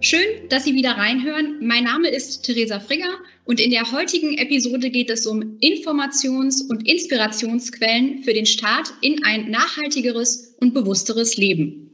Schön, dass Sie wieder reinhören. Mein Name ist Theresa Frigger und in der heutigen Episode geht es um Informations- und Inspirationsquellen für den Start in ein nachhaltigeres und bewussteres Leben.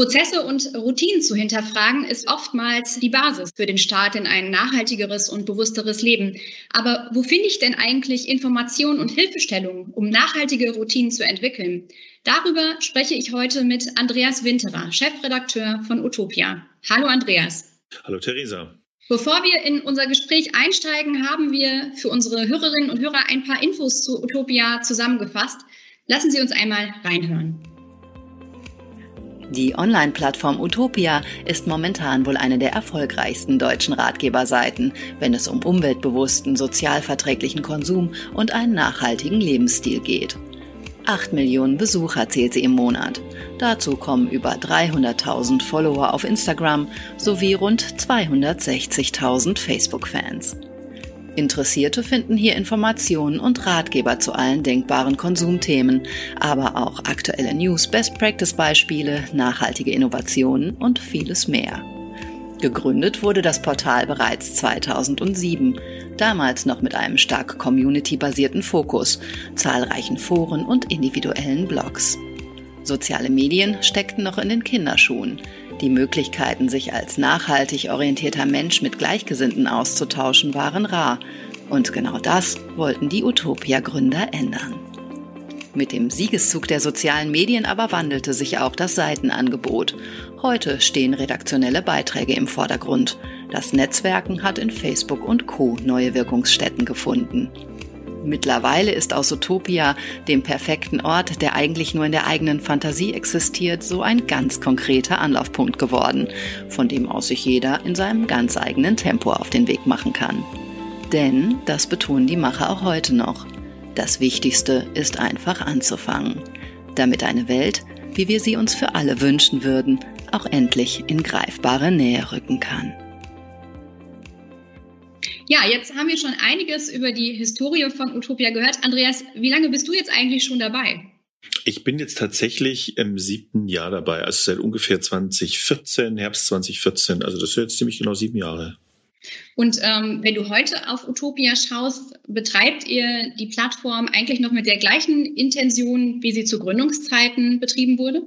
Prozesse und Routinen zu hinterfragen, ist oftmals die Basis für den Start in ein nachhaltigeres und bewussteres Leben. Aber wo finde ich denn eigentlich Informationen und Hilfestellungen, um nachhaltige Routinen zu entwickeln? Darüber spreche ich heute mit Andreas Winterer, Chefredakteur von Utopia. Hallo Andreas. Hallo Theresa. Bevor wir in unser Gespräch einsteigen, haben wir für unsere Hörerinnen und Hörer ein paar Infos zu Utopia zusammengefasst. Lassen Sie uns einmal reinhören. Die Online-Plattform Utopia ist momentan wohl eine der erfolgreichsten deutschen Ratgeberseiten, wenn es um umweltbewussten, sozialverträglichen Konsum und einen nachhaltigen Lebensstil geht. 8 Millionen Besucher zählt sie im Monat. Dazu kommen über 300.000 Follower auf Instagram sowie rund 260.000 Facebook-Fans. Interessierte finden hier Informationen und Ratgeber zu allen denkbaren Konsumthemen, aber auch aktuelle News, Best-Practice-Beispiele, nachhaltige Innovationen und vieles mehr. Gegründet wurde das Portal bereits 2007, damals noch mit einem stark community-basierten Fokus, zahlreichen Foren und individuellen Blogs. Soziale Medien steckten noch in den Kinderschuhen. Die Möglichkeiten, sich als nachhaltig orientierter Mensch mit Gleichgesinnten auszutauschen, waren rar. Und genau das wollten die Utopia-Gründer ändern. Mit dem Siegeszug der sozialen Medien aber wandelte sich auch das Seitenangebot. Heute stehen redaktionelle Beiträge im Vordergrund. Das Netzwerken hat in Facebook und Co neue Wirkungsstätten gefunden. Mittlerweile ist aus Utopia, dem perfekten Ort, der eigentlich nur in der eigenen Fantasie existiert, so ein ganz konkreter Anlaufpunkt geworden, von dem aus sich jeder in seinem ganz eigenen Tempo auf den Weg machen kann. Denn, das betonen die Macher auch heute noch, das Wichtigste ist einfach anzufangen, damit eine Welt, wie wir sie uns für alle wünschen würden, auch endlich in greifbare Nähe rücken kann. Ja, jetzt haben wir schon einiges über die Historie von Utopia gehört. Andreas, wie lange bist du jetzt eigentlich schon dabei? Ich bin jetzt tatsächlich im siebten Jahr dabei, also seit ungefähr 2014, Herbst 2014. Also das sind jetzt ziemlich genau sieben Jahre. Und ähm, wenn du heute auf Utopia schaust, betreibt ihr die Plattform eigentlich noch mit der gleichen Intention, wie sie zu Gründungszeiten betrieben wurde?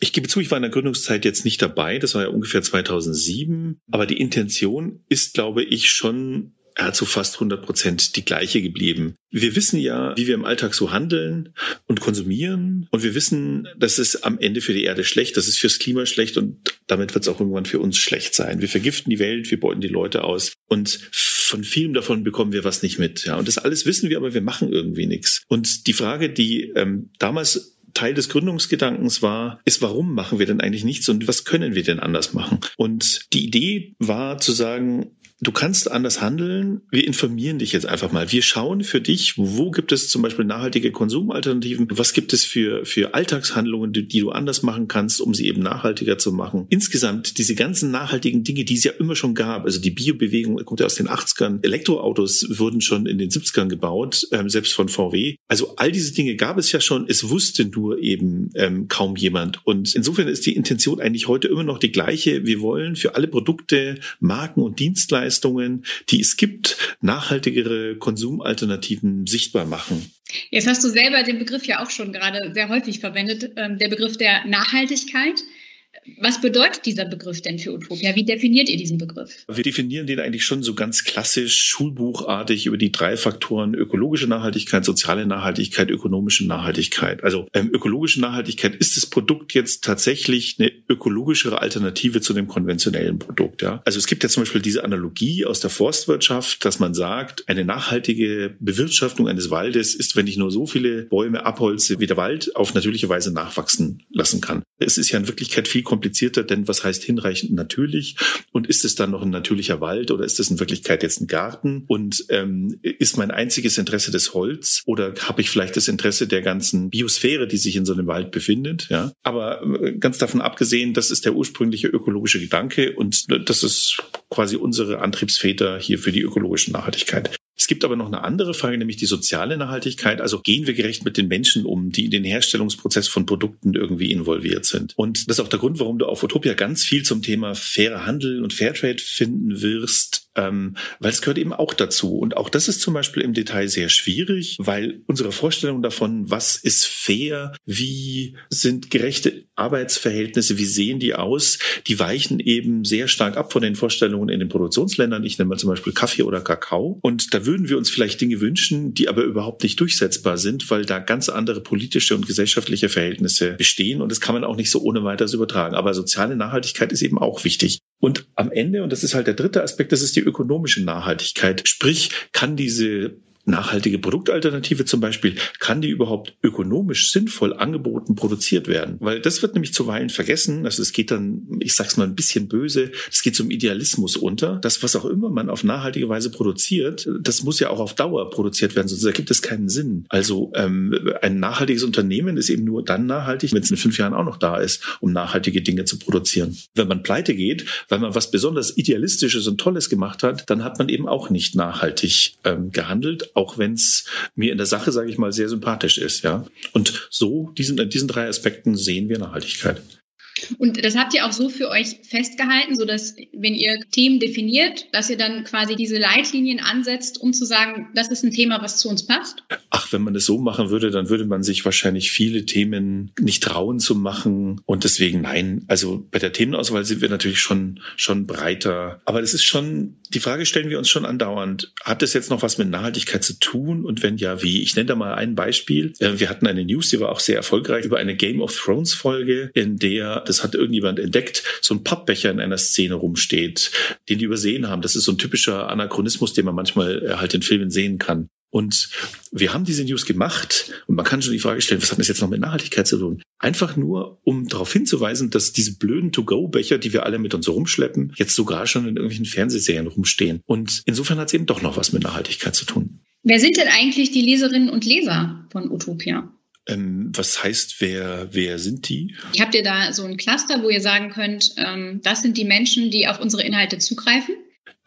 Ich gebe zu, ich war in der Gründungszeit jetzt nicht dabei. Das war ja ungefähr 2007. Aber die Intention ist, glaube ich, schon ja, zu fast 100 Prozent die gleiche geblieben. Wir wissen ja, wie wir im Alltag so handeln und konsumieren. Und wir wissen, dass es am Ende für die Erde schlecht, das ist fürs Klima schlecht und damit wird es auch irgendwann für uns schlecht sein. Wir vergiften die Welt, wir beuten die Leute aus und von vielem davon bekommen wir was nicht mit. Ja, und das alles wissen wir, aber wir machen irgendwie nichts. Und die Frage, die ähm, damals Teil des Gründungsgedankens war, ist, warum machen wir denn eigentlich nichts und was können wir denn anders machen? Und die Idee war zu sagen, Du kannst anders handeln. Wir informieren dich jetzt einfach mal. Wir schauen für dich, wo gibt es zum Beispiel nachhaltige Konsumalternativen? Was gibt es für, für Alltagshandlungen, die, die du anders machen kannst, um sie eben nachhaltiger zu machen? Insgesamt diese ganzen nachhaltigen Dinge, die es ja immer schon gab. Also die Biobewegung kommt ja aus den 80ern. Elektroautos wurden schon in den 70ern gebaut, ähm, selbst von VW. Also all diese Dinge gab es ja schon. Es wusste nur eben ähm, kaum jemand. Und insofern ist die Intention eigentlich heute immer noch die gleiche. Wir wollen für alle Produkte, Marken und Dienstleistungen Dienstleistungen, die es gibt, nachhaltigere Konsumalternativen sichtbar machen. Jetzt hast du selber den Begriff ja auch schon gerade sehr häufig verwendet, ähm, der Begriff der Nachhaltigkeit. Was bedeutet dieser Begriff denn für Utopia? Wie definiert ihr diesen Begriff? Wir definieren den eigentlich schon so ganz klassisch, schulbuchartig über die drei Faktoren ökologische Nachhaltigkeit, soziale Nachhaltigkeit, ökonomische Nachhaltigkeit. Also ähm, ökologische Nachhaltigkeit ist das Produkt jetzt tatsächlich eine ökologischere Alternative zu dem konventionellen Produkt. Ja? Also es gibt ja zum Beispiel diese Analogie aus der Forstwirtschaft, dass man sagt, eine nachhaltige Bewirtschaftung eines Waldes ist, wenn ich nur so viele Bäume abholze, wie der Wald auf natürliche Weise nachwachsen lassen kann. Es ist ja in Wirklichkeit viel komplizierter, denn was heißt hinreichend natürlich? Und ist es dann noch ein natürlicher Wald oder ist es in Wirklichkeit jetzt ein Garten? Und ähm, ist mein einziges Interesse das Holz oder habe ich vielleicht das Interesse der ganzen Biosphäre, die sich in so einem Wald befindet? Ja, aber äh, ganz davon abgesehen, das ist der ursprüngliche ökologische Gedanke und das ist quasi unsere Antriebsväter hier für die ökologische Nachhaltigkeit. Es gibt aber noch eine andere Frage, nämlich die soziale Nachhaltigkeit. Also gehen wir gerecht mit den Menschen um, die in den Herstellungsprozess von Produkten irgendwie involviert sind. Und das ist auch der Grund, warum du auf Utopia ganz viel zum Thema fairer Handel und Fairtrade finden wirst ähm, weil es gehört eben auch dazu. Und auch das ist zum Beispiel im Detail sehr schwierig, weil unsere Vorstellung davon, was ist fair, wie sind gerechte Arbeitsverhältnisse, wie sehen die aus, die weichen eben sehr stark ab von den Vorstellungen in den Produktionsländern. Ich nenne mal zum Beispiel Kaffee oder Kakao. Und da würden wir uns vielleicht Dinge wünschen, die aber überhaupt nicht durchsetzbar sind, weil da ganz andere politische und gesellschaftliche Verhältnisse bestehen. Und das kann man auch nicht so ohne weiteres übertragen. Aber soziale Nachhaltigkeit ist eben auch wichtig. Und am Ende, und das ist halt der dritte Aspekt, das ist die ökonomische Nachhaltigkeit. Sprich, kann diese nachhaltige Produktalternative zum Beispiel, kann die überhaupt ökonomisch sinnvoll angeboten produziert werden? Weil das wird nämlich zuweilen vergessen. Also es geht dann, ich sag's mal ein bisschen böse, es geht zum Idealismus unter. Das, was auch immer man auf nachhaltige Weise produziert, das muss ja auch auf Dauer produziert werden, sonst ergibt es keinen Sinn. Also ähm, ein nachhaltiges Unternehmen ist eben nur dann nachhaltig, wenn es in fünf Jahren auch noch da ist, um nachhaltige Dinge zu produzieren. Wenn man pleite geht, weil man was besonders Idealistisches und Tolles gemacht hat, dann hat man eben auch nicht nachhaltig ähm, gehandelt, auch wenn es mir in der Sache, sage ich mal, sehr sympathisch ist. Ja, und so diesen diesen drei Aspekten sehen wir Nachhaltigkeit. Und das habt ihr auch so für euch festgehalten, so dass wenn ihr Themen definiert, dass ihr dann quasi diese Leitlinien ansetzt, um zu sagen, das ist ein Thema, was zu uns passt? Ach, wenn man das so machen würde, dann würde man sich wahrscheinlich viele Themen nicht trauen zu machen. Und deswegen nein. Also bei der Themenauswahl sind wir natürlich schon, schon breiter. Aber das ist schon, die Frage stellen wir uns schon andauernd. Hat das jetzt noch was mit Nachhaltigkeit zu tun? Und wenn ja, wie? Ich nenne da mal ein Beispiel. Äh, wir hatten eine News, die war auch sehr erfolgreich über eine Game of Thrones Folge, in der das hat irgendjemand entdeckt, so ein Pappbecher in einer Szene rumsteht, den die übersehen haben. Das ist so ein typischer Anachronismus, den man manchmal äh, halt in Filmen sehen kann. Und wir haben diese News gemacht und man kann schon die Frage stellen, was hat das jetzt noch mit Nachhaltigkeit zu tun? Einfach nur, um darauf hinzuweisen, dass diese blöden To-Go-Becher, die wir alle mit uns rumschleppen, jetzt sogar schon in irgendwelchen Fernsehserien rumstehen. Und insofern hat es eben doch noch was mit Nachhaltigkeit zu tun. Wer sind denn eigentlich die Leserinnen und Leser von Utopia? Ähm, was heißt, wer, wer sind die? Habt ihr da so ein Cluster, wo ihr sagen könnt, ähm, das sind die Menschen, die auf unsere Inhalte zugreifen?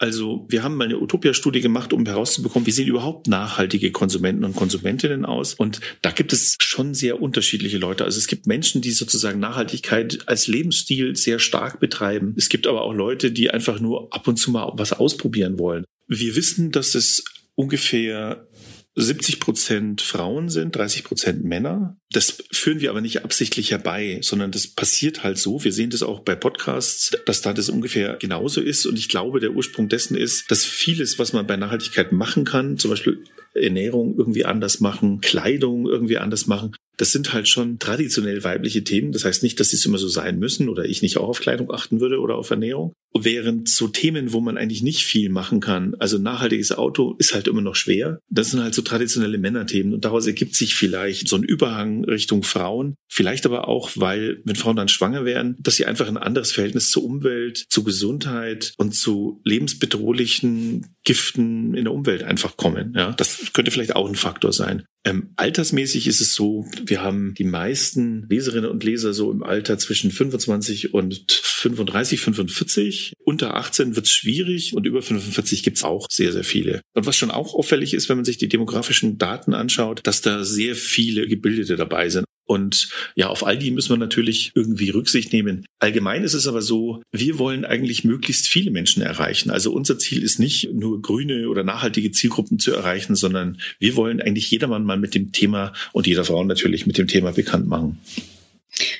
Also wir haben mal eine Utopia-Studie gemacht, um herauszubekommen, wie sehen überhaupt nachhaltige Konsumenten und Konsumentinnen aus. Und da gibt es schon sehr unterschiedliche Leute. Also es gibt Menschen, die sozusagen Nachhaltigkeit als Lebensstil sehr stark betreiben. Es gibt aber auch Leute, die einfach nur ab und zu mal was ausprobieren wollen. Wir wissen, dass es ungefähr 70 Prozent Frauen sind, 30 Prozent Männer. Das führen wir aber nicht absichtlich herbei, sondern das passiert halt so. Wir sehen das auch bei Podcasts, dass da das ungefähr genauso ist. Und ich glaube, der Ursprung dessen ist, dass vieles, was man bei Nachhaltigkeit machen kann, zum Beispiel Ernährung irgendwie anders machen, Kleidung irgendwie anders machen, das sind halt schon traditionell weibliche Themen. Das heißt nicht, dass sie es immer so sein müssen oder ich nicht auch auf Kleidung achten würde oder auf Ernährung. Während so Themen, wo man eigentlich nicht viel machen kann, also nachhaltiges Auto ist halt immer noch schwer. Das sind halt so traditionelle Männerthemen und daraus ergibt sich vielleicht so ein Überhang Richtung Frauen. Vielleicht aber auch, weil, wenn Frauen dann schwanger werden, dass sie einfach ein anderes Verhältnis zur Umwelt, zu Gesundheit und zu lebensbedrohlichen Giften in der Umwelt einfach kommen. Ja, das könnte vielleicht auch ein Faktor sein. Ähm, altersmäßig ist es so, wir haben die meisten Leserinnen und Leser so im Alter zwischen 25 und 35, 45. Unter 18 wird es schwierig und über 45 gibt es auch sehr, sehr viele. Und was schon auch auffällig ist, wenn man sich die demografischen Daten anschaut, dass da sehr viele Gebildete dabei sind. Und ja, auf all die müssen wir natürlich irgendwie Rücksicht nehmen. Allgemein ist es aber so, wir wollen eigentlich möglichst viele Menschen erreichen. Also unser Ziel ist nicht nur grüne oder nachhaltige Zielgruppen zu erreichen, sondern wir wollen eigentlich jedermann mal mit dem Thema und jeder Frau natürlich mit dem Thema bekannt machen.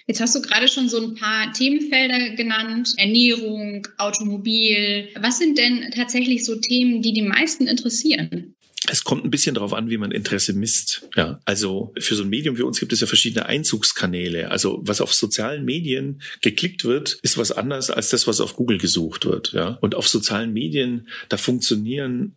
Jetzt hast du gerade schon so ein paar Themenfelder genannt, Ernährung, Automobil. Was sind denn tatsächlich so Themen, die die meisten interessieren? Es kommt ein bisschen darauf an, wie man Interesse misst. Ja, also für so ein Medium wie uns gibt es ja verschiedene Einzugskanäle. Also was auf sozialen Medien geklickt wird, ist was anderes als das, was auf Google gesucht wird. Ja, und auf sozialen Medien da funktionieren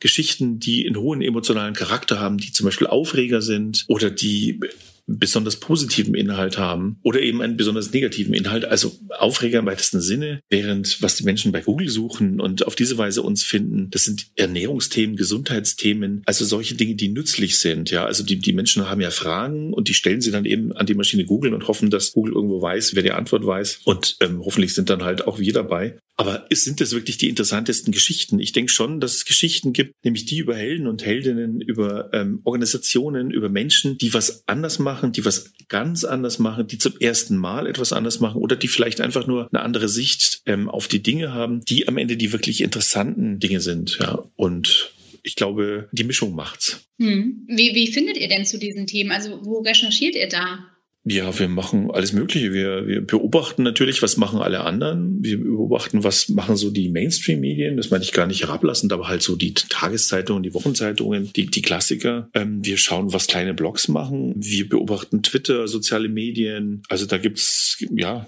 Geschichten, die einen hohen emotionalen Charakter haben, die zum Beispiel Aufreger sind oder die besonders positiven Inhalt haben oder eben einen besonders negativen Inhalt, also Aufreger im weitesten Sinne, während was die Menschen bei Google suchen und auf diese Weise uns finden, das sind Ernährungsthemen, Gesundheitsthemen, also solche Dinge, die nützlich sind. Ja, also die, die Menschen haben ja Fragen und die stellen sie dann eben an die Maschine Google und hoffen, dass Google irgendwo weiß, wer die Antwort weiß und ähm, hoffentlich sind dann halt auch wir dabei. Aber sind das wirklich die interessantesten Geschichten? Ich denke schon, dass es Geschichten gibt, nämlich die über Helden und Heldinnen, über ähm, Organisationen, über Menschen, die was anders machen, die was ganz anders machen, die zum ersten Mal etwas anders machen oder die vielleicht einfach nur eine andere Sicht ähm, auf die Dinge haben, die am Ende die wirklich interessanten Dinge sind. Ja, und ich glaube, die Mischung macht's. Hm. Wie, wie findet ihr denn zu diesen Themen? Also wo recherchiert ihr da? Ja, wir machen alles Mögliche. Wir, wir beobachten natürlich, was machen alle anderen. Wir beobachten, was machen so die Mainstream-Medien. Das meine ich gar nicht herablassend, aber halt so die Tageszeitungen, die Wochenzeitungen, die, die Klassiker. Ähm, wir schauen, was kleine Blogs machen. Wir beobachten Twitter, soziale Medien. Also da gibt's ja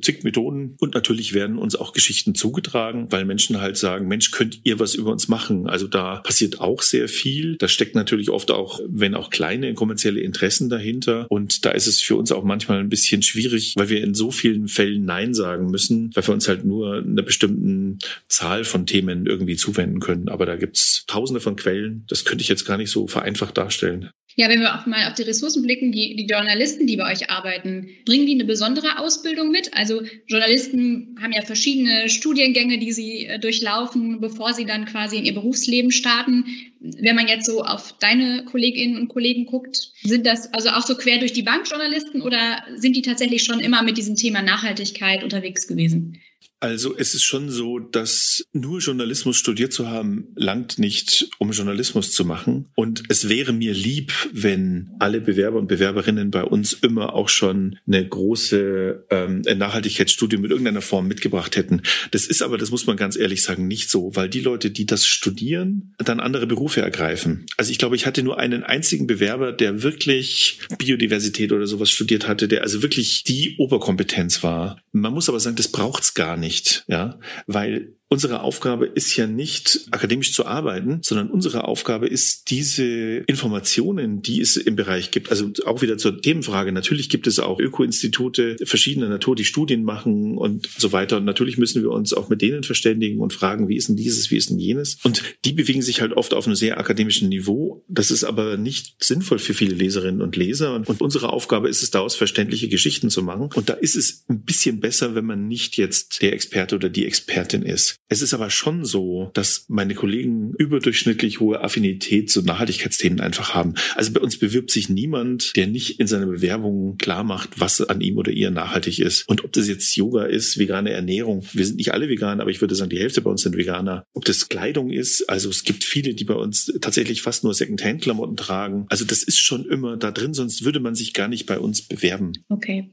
zig Methoden. Und natürlich werden uns auch Geschichten zugetragen, weil Menschen halt sagen, Mensch, könnt ihr was über uns machen? Also da passiert auch sehr viel. Da steckt natürlich oft auch, wenn auch kleine kommerzielle Interessen dahinter. Und da ist es für für uns auch manchmal ein bisschen schwierig, weil wir in so vielen Fällen Nein sagen müssen, weil wir uns halt nur einer bestimmten Zahl von Themen irgendwie zuwenden können. Aber da gibt's tausende von Quellen. Das könnte ich jetzt gar nicht so vereinfacht darstellen. Ja, wenn wir auch mal auf die Ressourcen blicken, die, die Journalisten, die bei euch arbeiten, bringen die eine besondere Ausbildung mit? Also Journalisten haben ja verschiedene Studiengänge, die sie äh, durchlaufen, bevor sie dann quasi in ihr Berufsleben starten. Wenn man jetzt so auf deine Kolleginnen und Kollegen guckt, sind das also auch so quer durch die Bank Journalisten oder sind die tatsächlich schon immer mit diesem Thema Nachhaltigkeit unterwegs gewesen? Also es ist schon so, dass nur Journalismus studiert zu haben, langt nicht, um Journalismus zu machen. Und es wäre mir lieb, wenn alle Bewerber und Bewerberinnen bei uns immer auch schon eine große ähm, Nachhaltigkeitsstudie mit irgendeiner Form mitgebracht hätten. Das ist aber, das muss man ganz ehrlich sagen, nicht so, weil die Leute, die das studieren, dann andere Berufe ergreifen. Also ich glaube, ich hatte nur einen einzigen Bewerber, der wirklich Biodiversität oder sowas studiert hatte, der also wirklich die Oberkompetenz war. Man muss aber sagen, das braucht's gar nicht nicht, ja, weil unsere Aufgabe ist ja nicht akademisch zu arbeiten, sondern unsere Aufgabe ist diese Informationen, die es im Bereich gibt, also auch wieder zur Themenfrage. Natürlich gibt es auch Öko-Institute verschiedener Natur, die Studien machen und so weiter. Und natürlich müssen wir uns auch mit denen verständigen und fragen, wie ist denn dieses, wie ist denn jenes? Und die bewegen sich halt oft auf einem sehr akademischen Niveau. Das ist aber nicht sinnvoll für viele Leserinnen und Leser. Und unsere Aufgabe ist es, daraus verständliche Geschichten zu machen. Und da ist es ein bisschen besser, wenn man nicht jetzt der Experte oder die Expertin ist. Es ist aber schon so, dass meine Kollegen überdurchschnittlich hohe Affinität zu Nachhaltigkeitsthemen einfach haben. Also bei uns bewirbt sich niemand, der nicht in seiner Bewerbung klar macht, was an ihm oder ihr nachhaltig ist. Und ob das jetzt Yoga ist, vegane Ernährung. Wir sind nicht alle vegan, aber ich würde sagen, die Hälfte bei uns sind Veganer. Ob das Kleidung ist, also es gibt viele, die bei uns tatsächlich fast nur Secondhand-Klamotten tragen. Also das ist schon immer da drin, sonst würde man sich gar nicht bei uns bewerben. Okay.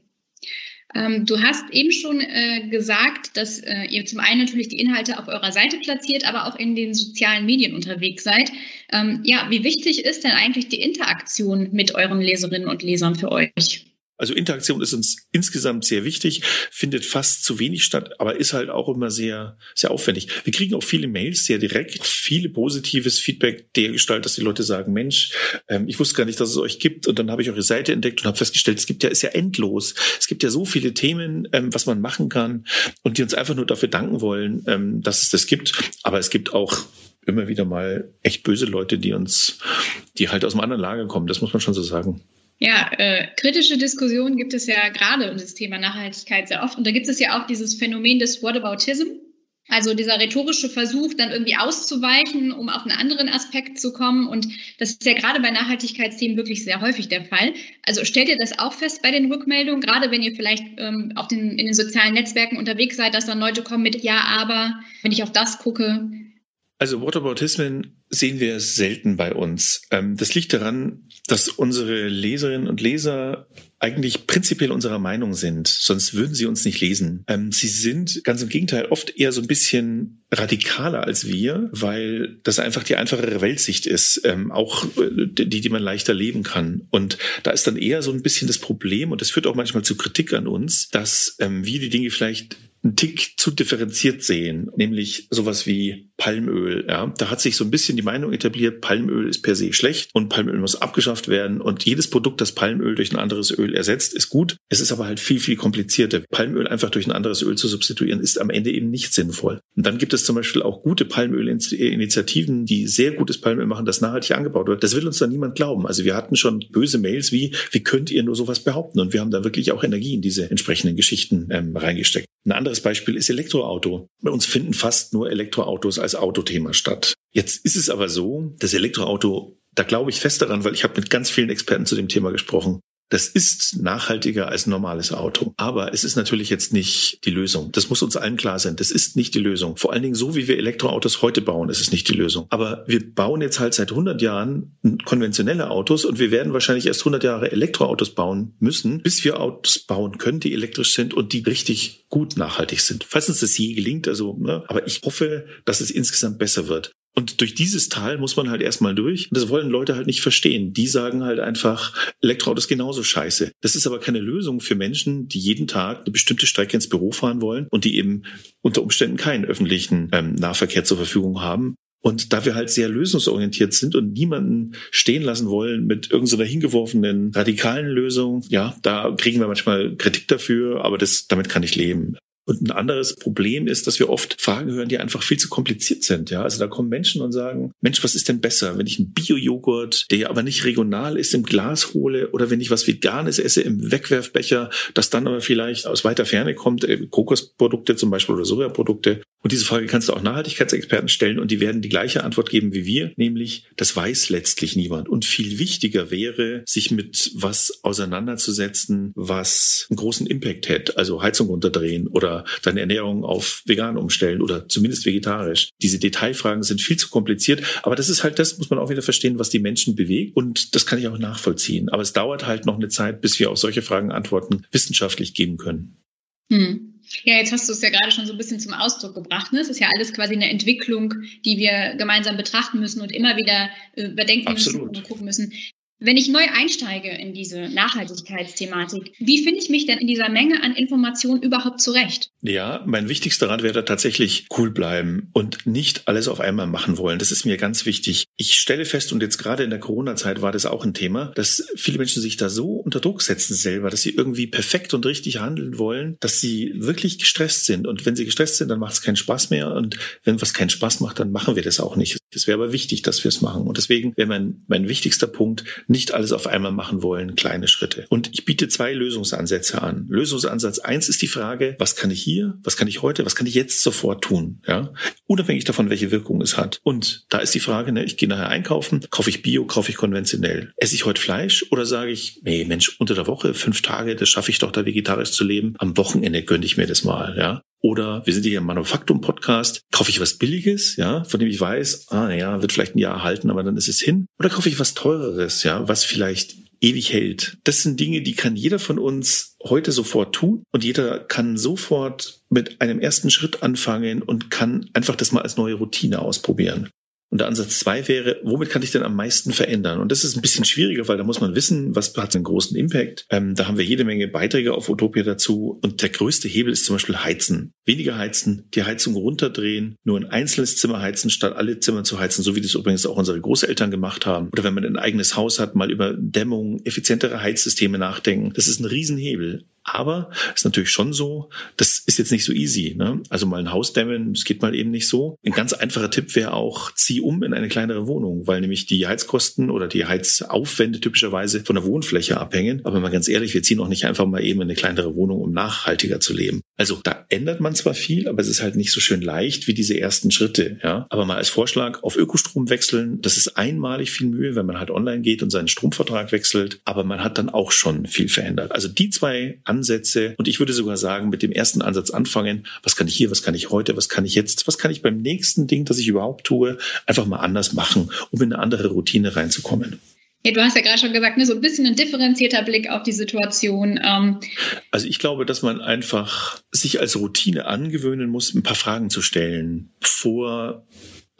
Ähm, du hast eben schon äh, gesagt, dass äh, ihr zum einen natürlich die Inhalte auf eurer Seite platziert, aber auch in den sozialen Medien unterwegs seid. Ähm, ja, wie wichtig ist denn eigentlich die Interaktion mit euren Leserinnen und Lesern für euch? Also Interaktion ist uns insgesamt sehr wichtig, findet fast zu wenig statt, aber ist halt auch immer sehr, sehr aufwendig. Wir kriegen auch viele Mails sehr direkt, viele positives Feedback der Gestalt, dass die Leute sagen, Mensch, ähm, ich wusste gar nicht, dass es euch gibt und dann habe ich eure Seite entdeckt und habe festgestellt, es gibt ja, ist ja endlos. Es gibt ja so viele Themen, ähm, was man machen kann und die uns einfach nur dafür danken wollen, ähm, dass es das gibt. Aber es gibt auch immer wieder mal echt böse Leute, die uns, die halt aus einem anderen Lager kommen. Das muss man schon so sagen. Ja, äh, kritische Diskussionen gibt es ja gerade um das Thema Nachhaltigkeit sehr oft. Und da gibt es ja auch dieses Phänomen des Whataboutism. Also dieser rhetorische Versuch, dann irgendwie auszuweichen, um auf einen anderen Aspekt zu kommen. Und das ist ja gerade bei Nachhaltigkeitsthemen wirklich sehr häufig der Fall. Also stellt ihr das auch fest bei den Rückmeldungen, gerade wenn ihr vielleicht ähm, auf den, in den sozialen Netzwerken unterwegs seid, dass dann Leute kommen mit Ja, aber, wenn ich auf das gucke. Also Whataboutismen sehen wir selten bei uns. Ähm, das liegt daran, dass unsere Leserinnen und Leser eigentlich prinzipiell unserer Meinung sind, sonst würden sie uns nicht lesen. Ähm, sie sind ganz im Gegenteil oft eher so ein bisschen radikaler als wir, weil das einfach die einfachere Weltsicht ist, ähm, auch äh, die, die man leichter leben kann. Und da ist dann eher so ein bisschen das Problem, und das führt auch manchmal zu Kritik an uns, dass wir die Dinge vielleicht einen Tick zu differenziert sehen, nämlich sowas wie Palmöl. Ja, da hat sich so ein bisschen die Meinung etabliert, Palmöl ist per se schlecht und Palmöl muss abgeschafft werden und jedes Produkt, das Palmöl durch ein anderes Öl ersetzt, ist gut. Es ist aber halt viel, viel komplizierter. Palmöl einfach durch ein anderes Öl zu substituieren, ist am Ende eben nicht sinnvoll. Und dann gibt es zum Beispiel auch gute Palmölinitiativen, die sehr gutes Palmöl machen, das nachhaltig angebaut wird. Das will uns dann niemand glauben. Also wir hatten schon böse Mails wie, wie könnt ihr nur sowas behaupten? Und wir haben da wirklich auch Energie in diese entsprechenden Geschichten ähm, reingesteckt. Ein anderes Beispiel ist Elektroauto. Bei uns finden fast nur Elektroautos als Autothema statt. Jetzt ist es aber so, das Elektroauto da glaube ich fest daran, weil ich habe mit ganz vielen Experten zu dem Thema gesprochen. Das ist nachhaltiger als ein normales Auto. Aber es ist natürlich jetzt nicht die Lösung. Das muss uns allen klar sein. Das ist nicht die Lösung. Vor allen Dingen so, wie wir Elektroautos heute bauen, ist es nicht die Lösung. Aber wir bauen jetzt halt seit 100 Jahren konventionelle Autos und wir werden wahrscheinlich erst 100 Jahre Elektroautos bauen müssen, bis wir Autos bauen können, die elektrisch sind und die richtig gut nachhaltig sind. Falls uns das je gelingt, also, ne, aber ich hoffe, dass es insgesamt besser wird. Und durch dieses Tal muss man halt erstmal durch. Das wollen Leute halt nicht verstehen. Die sagen halt einfach, Elektroauto ist genauso scheiße. Das ist aber keine Lösung für Menschen, die jeden Tag eine bestimmte Strecke ins Büro fahren wollen und die eben unter Umständen keinen öffentlichen ähm, Nahverkehr zur Verfügung haben. Und da wir halt sehr lösungsorientiert sind und niemanden stehen lassen wollen mit irgendeiner hingeworfenen radikalen Lösung, ja, da kriegen wir manchmal Kritik dafür, aber das, damit kann ich leben. Und ein anderes Problem ist, dass wir oft Fragen hören, die einfach viel zu kompliziert sind. Ja, also da kommen Menschen und sagen, Mensch, was ist denn besser, wenn ich einen Bio-Joghurt, der aber nicht regional ist, im Glas hole oder wenn ich was Veganes esse im Wegwerfbecher, das dann aber vielleicht aus weiter Ferne kommt, äh, Kokosprodukte zum Beispiel oder Sojaprodukte. Und diese Frage kannst du auch Nachhaltigkeitsexperten stellen und die werden die gleiche Antwort geben wie wir, nämlich das weiß letztlich niemand. Und viel wichtiger wäre, sich mit was auseinanderzusetzen, was einen großen Impact hat, also Heizung runterdrehen oder deine Ernährung auf vegan umstellen oder zumindest vegetarisch. Diese Detailfragen sind viel zu kompliziert, aber das ist halt das, muss man auch wieder verstehen, was die Menschen bewegt und das kann ich auch nachvollziehen. Aber es dauert halt noch eine Zeit, bis wir auf solche Fragen Antworten wissenschaftlich geben können. Hm. Ja, jetzt hast du es ja gerade schon so ein bisschen zum Ausdruck gebracht. Ne? Es ist ja alles quasi eine Entwicklung, die wir gemeinsam betrachten müssen und immer wieder äh, überdenken Absolut. müssen und gucken müssen. Wenn ich neu einsteige in diese Nachhaltigkeitsthematik, wie finde ich mich denn in dieser Menge an Informationen überhaupt zurecht? Ja, mein wichtigster Rat wäre tatsächlich cool bleiben und nicht alles auf einmal machen wollen. Das ist mir ganz wichtig. Ich stelle fest, und jetzt gerade in der Corona-Zeit war das auch ein Thema, dass viele Menschen sich da so unter Druck setzen selber, dass sie irgendwie perfekt und richtig handeln wollen, dass sie wirklich gestresst sind. Und wenn sie gestresst sind, dann macht es keinen Spaß mehr. Und wenn was keinen Spaß macht, dann machen wir das auch nicht. Es wäre aber wichtig, dass wir es machen. Und deswegen wäre mein, mein wichtigster Punkt, nicht alles auf einmal machen wollen, kleine Schritte. Und ich biete zwei Lösungsansätze an. Lösungsansatz eins ist die Frage, was kann ich hier, was kann ich heute, was kann ich jetzt sofort tun? Ja, unabhängig davon, welche Wirkung es hat. Und da ist die Frage, ne, ich gehe nachher einkaufen, kaufe ich Bio, kaufe ich konventionell. Esse ich heute Fleisch oder sage ich, nee, Mensch, unter der Woche fünf Tage, das schaffe ich doch da vegetarisch zu leben. Am Wochenende gönne ich mir das mal. Ja, oder wir sind hier im Manufaktum-Podcast. Kaufe ich was Billiges, ja, von dem ich weiß, ah, ja, wird vielleicht ein Jahr halten, aber dann ist es hin. Oder kaufe ich was Teureres, ja, was vielleicht ewig hält. Das sind Dinge, die kann jeder von uns heute sofort tun und jeder kann sofort mit einem ersten Schritt anfangen und kann einfach das mal als neue Routine ausprobieren. Und der Ansatz zwei wäre, womit kann ich denn am meisten verändern? Und das ist ein bisschen schwieriger, weil da muss man wissen, was hat einen großen Impact. Ähm, da haben wir jede Menge Beiträge auf Utopia dazu. Und der größte Hebel ist zum Beispiel Heizen. Weniger heizen, die Heizung runterdrehen, nur ein einzelnes Zimmer heizen, statt alle Zimmer zu heizen, so wie das übrigens auch unsere Großeltern gemacht haben. Oder wenn man ein eigenes Haus hat, mal über Dämmung, effizientere Heizsysteme nachdenken. Das ist ein Riesenhebel. Aber ist natürlich schon so, das ist jetzt nicht so easy. Ne? Also mal ein Haus dämmen, das geht mal eben nicht so. Ein ganz einfacher Tipp wäre auch, zieh um in eine kleinere Wohnung, weil nämlich die Heizkosten oder die Heizaufwände typischerweise von der Wohnfläche abhängen. Aber mal ganz ehrlich, wir ziehen auch nicht einfach mal eben in eine kleinere Wohnung, um nachhaltiger zu leben. Also da ändert man zwar viel, aber es ist halt nicht so schön leicht wie diese ersten Schritte. Ja? Aber mal als Vorschlag auf Ökostrom wechseln, das ist einmalig viel Mühe, wenn man halt online geht und seinen Stromvertrag wechselt. Aber man hat dann auch schon viel verändert. Also die zwei Ansätze. Und ich würde sogar sagen, mit dem ersten Ansatz anfangen. Was kann ich hier? Was kann ich heute? Was kann ich jetzt? Was kann ich beim nächsten Ding, das ich überhaupt tue, einfach mal anders machen, um in eine andere Routine reinzukommen? Ja, du hast ja gerade schon gesagt, ne, so ein bisschen ein differenzierter Blick auf die Situation. Ähm. Also ich glaube, dass man einfach sich als Routine angewöhnen muss, ein paar Fragen zu stellen, bevor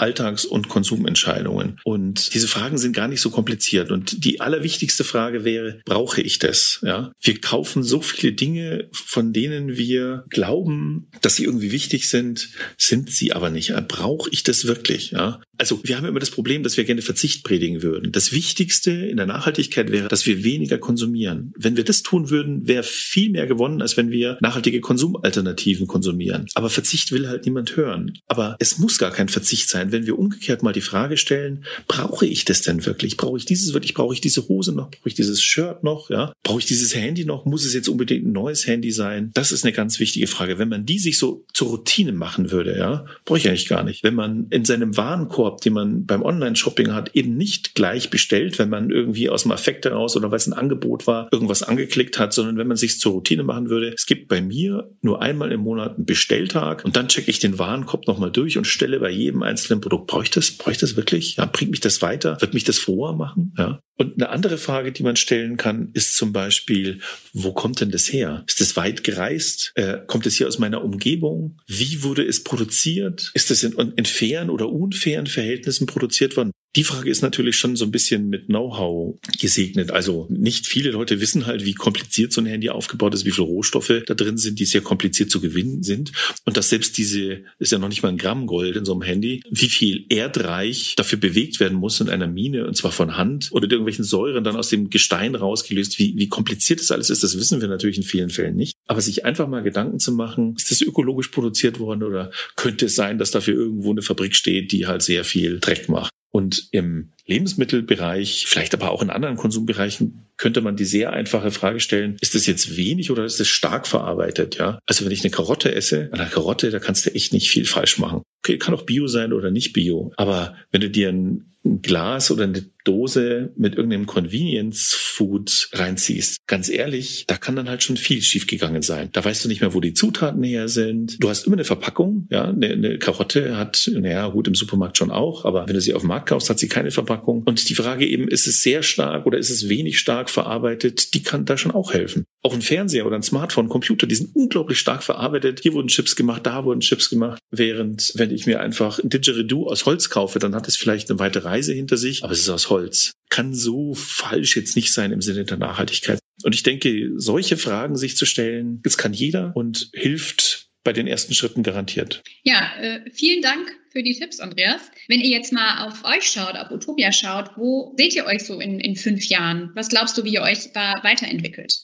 Alltags- und Konsumentscheidungen. Und diese Fragen sind gar nicht so kompliziert. Und die allerwichtigste Frage wäre, brauche ich das? Ja? Wir kaufen so viele Dinge, von denen wir glauben, dass sie irgendwie wichtig sind, sind sie aber nicht. Brauche ich das wirklich? Ja? Also wir haben immer das Problem, dass wir gerne Verzicht predigen würden. Das Wichtigste in der Nachhaltigkeit wäre, dass wir weniger konsumieren. Wenn wir das tun würden, wäre viel mehr gewonnen, als wenn wir nachhaltige Konsumalternativen konsumieren. Aber Verzicht will halt niemand hören. Aber es muss gar kein Verzicht sein, wenn wir umgekehrt mal die Frage stellen, brauche ich das denn wirklich? Brauche ich dieses wirklich? Brauche ich diese Hose noch? Brauche ich dieses Shirt noch? Ja? Brauche ich dieses Handy noch? Muss es jetzt unbedingt ein neues Handy sein? Das ist eine ganz wichtige Frage. Wenn man die sich so zur Routine machen würde, ja, brauche ich eigentlich gar nicht. Wenn man in seinem Warenkorb Warenkorb, den man beim Online-Shopping hat, eben nicht gleich bestellt, wenn man irgendwie aus dem Affekt heraus oder weil es ein Angebot war, irgendwas angeklickt hat, sondern wenn man sich zur Routine machen würde. Es gibt bei mir nur einmal im Monat einen Bestelltag und dann checke ich den Warenkorb nochmal durch und stelle bei jedem einzelnen Produkt, brauche ich das? Brauche ich das wirklich? Ja, bringt mich das weiter? Wird mich das froher machen? Ja. Und eine andere Frage, die man stellen kann, ist zum Beispiel, wo kommt denn das her? Ist es weit gereist? Äh, kommt es hier aus meiner Umgebung? Wie wurde es produziert? Ist es in, in fairen oder unfairen Verhältnissen produziert worden? Die Frage ist natürlich schon so ein bisschen mit Know-how gesegnet. Also nicht viele Leute wissen halt, wie kompliziert so ein Handy aufgebaut ist, wie viele Rohstoffe da drin sind, die sehr kompliziert zu gewinnen sind. Und dass selbst diese, ist ja noch nicht mal ein Gramm Gold in so einem Handy, wie viel Erdreich dafür bewegt werden muss in einer Mine, und zwar von Hand oder irgendwelchen Säuren dann aus dem Gestein rausgelöst. Wie, wie kompliziert das alles ist, das wissen wir natürlich in vielen Fällen nicht. Aber sich einfach mal Gedanken zu machen, ist das ökologisch produziert worden oder könnte es sein, dass dafür irgendwo eine Fabrik steht, die halt sehr viel Dreck macht? Und im Lebensmittelbereich, vielleicht aber auch in anderen Konsumbereichen, könnte man die sehr einfache Frage stellen, ist das jetzt wenig oder ist das stark verarbeitet? Ja, also wenn ich eine Karotte esse, an einer Karotte, da kannst du echt nicht viel falsch machen. Okay, kann auch Bio sein oder nicht Bio. Aber wenn du dir ein ein Glas oder eine Dose mit irgendeinem Convenience Food reinziehst, ganz ehrlich, da kann dann halt schon viel schiefgegangen sein. Da weißt du nicht mehr, wo die Zutaten her sind. Du hast immer eine Verpackung, ja, eine, eine Karotte hat, naja, gut, im Supermarkt schon auch, aber wenn du sie auf dem Markt kaufst, hat sie keine Verpackung. Und die Frage eben, ist es sehr stark oder ist es wenig stark verarbeitet, die kann da schon auch helfen. Auch ein Fernseher oder ein Smartphone, Computer, die sind unglaublich stark verarbeitet. Hier wurden Chips gemacht, da wurden Chips gemacht. Während, wenn ich mir einfach ein Didgeridoo aus Holz kaufe, dann hat es vielleicht eine weite Reise hinter sich, aber es ist aus Holz. Kann so falsch jetzt nicht sein im Sinne der Nachhaltigkeit. Und ich denke, solche Fragen sich zu stellen, das kann jeder und hilft bei den ersten Schritten garantiert. Ja, äh, vielen Dank für die Tipps, Andreas. Wenn ihr jetzt mal auf euch schaut, auf Utopia schaut, wo seht ihr euch so in, in fünf Jahren? Was glaubst du, wie ihr euch da weiterentwickelt?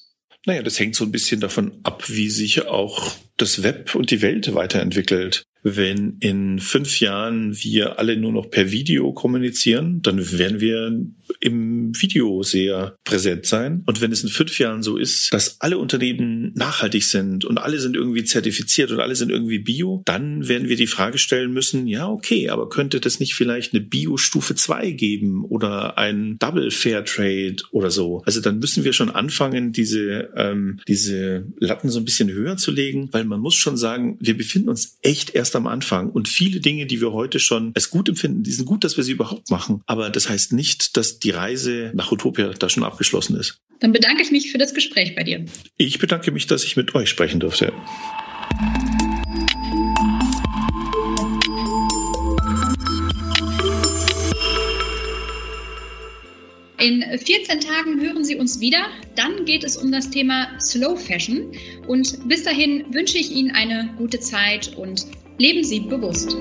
Naja, das hängt so ein bisschen davon ab, wie sich auch das Web und die Welt weiterentwickelt. Wenn in fünf Jahren wir alle nur noch per Video kommunizieren, dann werden wir im Video sehr präsent sein. Und wenn es in fünf Jahren so ist, dass alle Unternehmen nachhaltig sind und alle sind irgendwie zertifiziert und alle sind irgendwie bio, dann werden wir die Frage stellen müssen, ja, okay, aber könnte das nicht vielleicht eine Bio-Stufe 2 geben oder ein Double Fair Trade oder so? Also dann müssen wir schon anfangen, diese, ähm, diese Latten so ein bisschen höher zu legen, weil man muss schon sagen, wir befinden uns echt erst am Anfang. Und viele Dinge, die wir heute schon als gut empfinden, die sind gut, dass wir sie überhaupt machen. Aber das heißt nicht, dass die Reise nach Utopia da schon abgeschlossen ist. Dann bedanke ich mich für das Gespräch bei dir. Ich bedanke mich, dass ich mit euch sprechen durfte. In 14 Tagen hören Sie uns wieder. Dann geht es um das Thema Slow Fashion. Und bis dahin wünsche ich Ihnen eine gute Zeit und leben Sie bewusst.